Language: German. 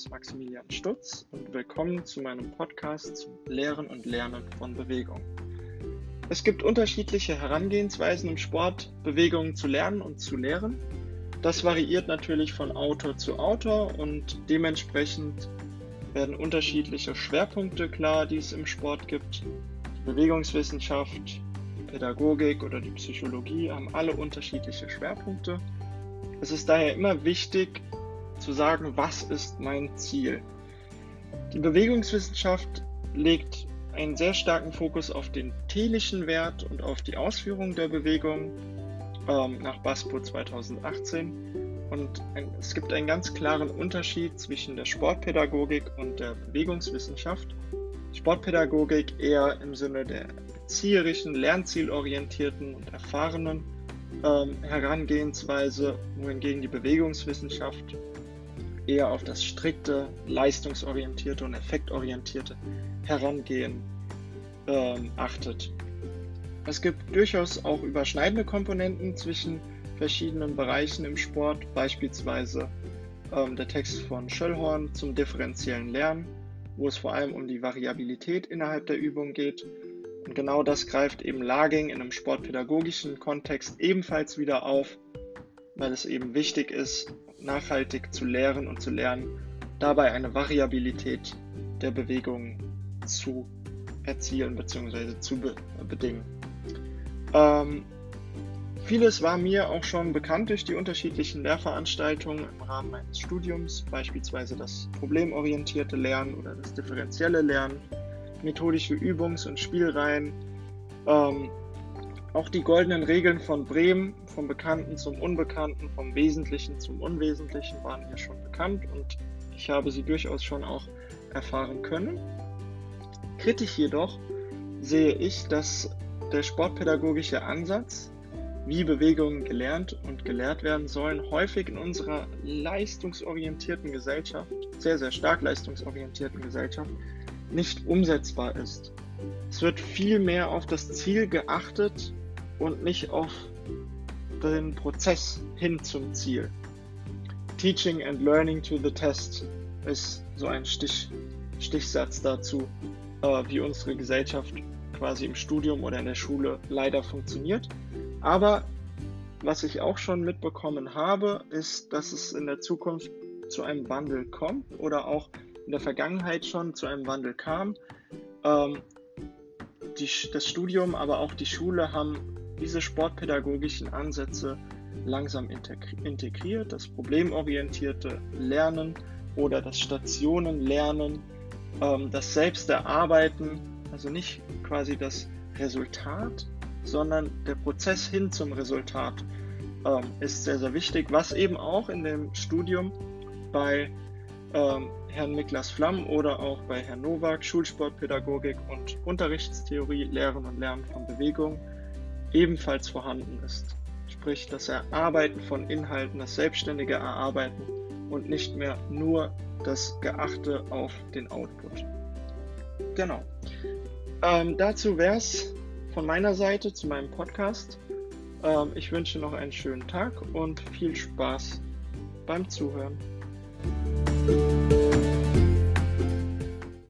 ist Maximilian Stutz und willkommen zu meinem Podcast zum Lehren und Lernen von Bewegung. Es gibt unterschiedliche Herangehensweisen im Sport, Bewegungen zu lernen und zu lehren. Das variiert natürlich von Autor zu Autor und dementsprechend werden unterschiedliche Schwerpunkte klar, die es im Sport gibt. Die Bewegungswissenschaft, die Pädagogik oder die Psychologie haben alle unterschiedliche Schwerpunkte. Es ist daher immer wichtig zu sagen, was ist mein Ziel. Die Bewegungswissenschaft legt einen sehr starken Fokus auf den telischen Wert und auf die Ausführung der Bewegung ähm, nach BASPO 2018. Und ein, es gibt einen ganz klaren Unterschied zwischen der Sportpädagogik und der Bewegungswissenschaft. Sportpädagogik eher im Sinne der erzieherischen, lernzielorientierten und erfahrenen ähm, Herangehensweise, wohingegen die Bewegungswissenschaft eher auf das strikte, leistungsorientierte und effektorientierte Herangehen ähm, achtet. Es gibt durchaus auch überschneidende Komponenten zwischen verschiedenen Bereichen im Sport, beispielsweise ähm, der Text von Schöllhorn zum differenziellen Lernen, wo es vor allem um die Variabilität innerhalb der Übung geht und genau das greift eben Laging in einem sportpädagogischen Kontext ebenfalls wieder auf, weil es eben wichtig ist, nachhaltig zu lehren und zu lernen, dabei eine Variabilität der Bewegung zu erzielen bzw. zu be bedingen. Ähm, vieles war mir auch schon bekannt durch die unterschiedlichen Lehrveranstaltungen im Rahmen meines Studiums, beispielsweise das problemorientierte Lernen oder das differenzielle Lernen methodische Übungs- und Spielreihen. Ähm, auch die goldenen Regeln von Bremen, vom Bekannten zum Unbekannten, vom Wesentlichen zum Unwesentlichen waren mir schon bekannt und ich habe sie durchaus schon auch erfahren können. Kritisch jedoch sehe ich, dass der sportpädagogische Ansatz, wie Bewegungen gelernt und gelehrt werden sollen, häufig in unserer leistungsorientierten Gesellschaft, sehr, sehr stark leistungsorientierten Gesellschaft, nicht umsetzbar ist. Es wird viel mehr auf das Ziel geachtet und nicht auf den Prozess hin zum Ziel. Teaching and Learning to the Test ist so ein Stich, Stichsatz dazu, äh, wie unsere Gesellschaft quasi im Studium oder in der Schule leider funktioniert. Aber was ich auch schon mitbekommen habe, ist, dass es in der Zukunft zu einem Wandel kommt oder auch in der Vergangenheit schon zu einem Wandel kam. Ähm, die, das Studium, aber auch die Schule haben diese sportpädagogischen Ansätze langsam integriert. Das problemorientierte Lernen oder das Stationenlernen, ähm, das Selbsterarbeiten, also nicht quasi das Resultat, sondern der Prozess hin zum Resultat ähm, ist sehr, sehr wichtig, was eben auch in dem Studium bei ähm, Herrn Niklas Flamm oder auch bei Herrn Nowak, Schulsportpädagogik und Unterrichtstheorie, Lehren und Lernen von Bewegung, ebenfalls vorhanden ist. Sprich, das Erarbeiten von Inhalten, das selbstständige Erarbeiten und nicht mehr nur das Geachte auf den Output. Genau. Ähm, dazu wäre es von meiner Seite zu meinem Podcast. Ähm, ich wünsche noch einen schönen Tag und viel Spaß beim Zuhören.